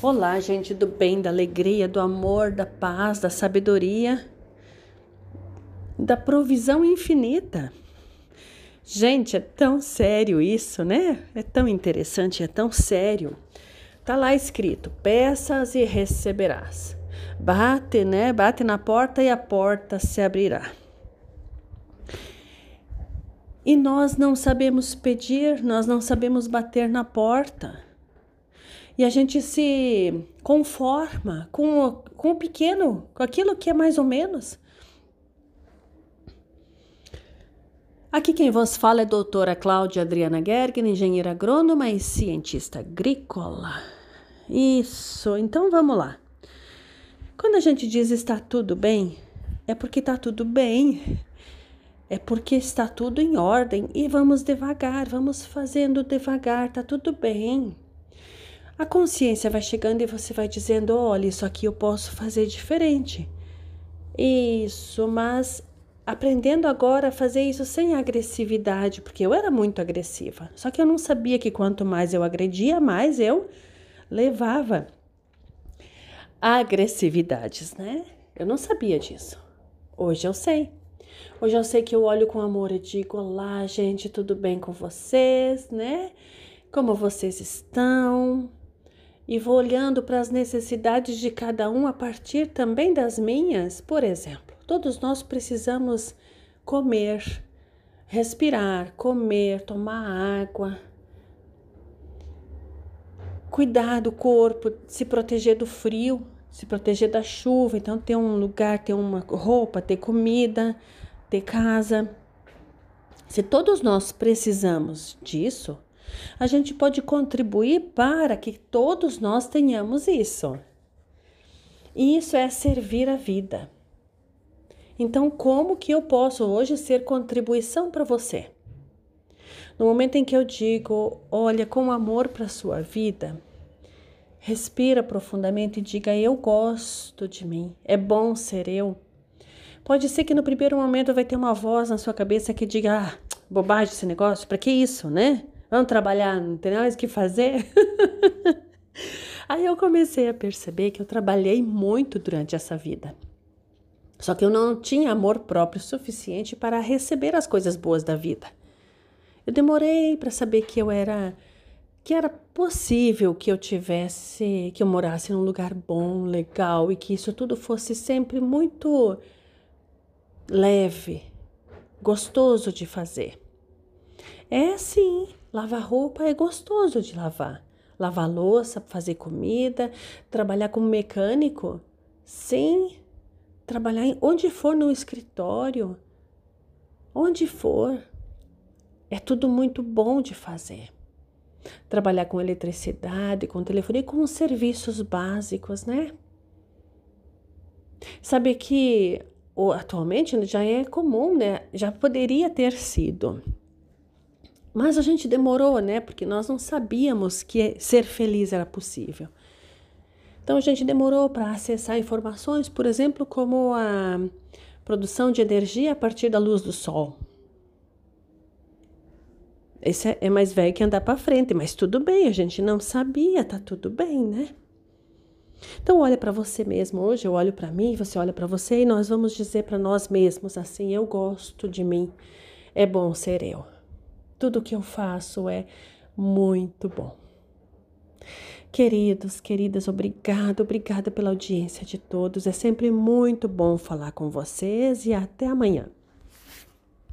Olá, gente do bem, da alegria, do amor, da paz, da sabedoria, da provisão infinita. Gente, é tão sério isso, né? É tão interessante, é tão sério. Tá lá escrito: peças e receberás. Bate, né? Bate na porta e a porta se abrirá. E nós não sabemos pedir, nós não sabemos bater na porta. E a gente se conforma com o, com o pequeno, com aquilo que é mais ou menos. Aqui quem vos fala é a doutora Cláudia Adriana Gergen, engenheira agrônoma e cientista agrícola. Isso, então vamos lá. Quando a gente diz está tudo bem, é porque está tudo bem, é porque está tudo em ordem e vamos devagar, vamos fazendo devagar, tá tudo bem. A consciência vai chegando e você vai dizendo: olha, isso aqui eu posso fazer diferente. Isso, mas aprendendo agora a fazer isso sem agressividade, porque eu era muito agressiva. Só que eu não sabia que quanto mais eu agredia, mais eu levava agressividades, né? Eu não sabia disso. Hoje eu sei. Hoje eu sei que eu olho com amor e digo: Olá, gente, tudo bem com vocês, né? Como vocês estão? E vou olhando para as necessidades de cada um a partir também das minhas. Por exemplo, todos nós precisamos comer, respirar, comer, tomar água, cuidar do corpo, se proteger do frio, se proteger da chuva, então ter um lugar, ter uma roupa, ter comida, ter casa. Se todos nós precisamos disso, a gente pode contribuir para que todos nós tenhamos isso. Isso é servir a vida. Então, como que eu posso hoje ser contribuição para você? No momento em que eu digo, olha, com amor para a sua vida, respira profundamente e diga: Eu gosto de mim, é bom ser eu. Pode ser que no primeiro momento vai ter uma voz na sua cabeça que diga: Ah, bobagem esse negócio, para que isso, né? Vamos trabalhar, não tem mais o que fazer? Aí eu comecei a perceber que eu trabalhei muito durante essa vida. Só que eu não tinha amor próprio suficiente para receber as coisas boas da vida. Eu demorei para saber que eu era que era possível que eu tivesse, que eu morasse num lugar bom, legal e que isso tudo fosse sempre muito leve, gostoso de fazer. É sim, lavar roupa é gostoso de lavar. Lavar louça, fazer comida, trabalhar como mecânico. Sim, trabalhar em, onde for no escritório, onde for. É tudo muito bom de fazer. Trabalhar com eletricidade, com telefonia, com os serviços básicos, né? Saber que atualmente já é comum, né? Já poderia ter sido mas a gente demorou, né? Porque nós não sabíamos que ser feliz era possível. Então a gente demorou para acessar informações, por exemplo, como a produção de energia a partir da luz do sol. Esse é, é mais velho que andar para frente, mas tudo bem, a gente não sabia, tá tudo bem, né? Então olha para você mesmo. Hoje eu olho para mim, você olha para você e nós vamos dizer para nós mesmos assim: eu gosto de mim. É bom ser eu. Tudo que eu faço é muito bom. Queridos, queridas, obrigada, obrigada pela audiência de todos. É sempre muito bom falar com vocês e até amanhã.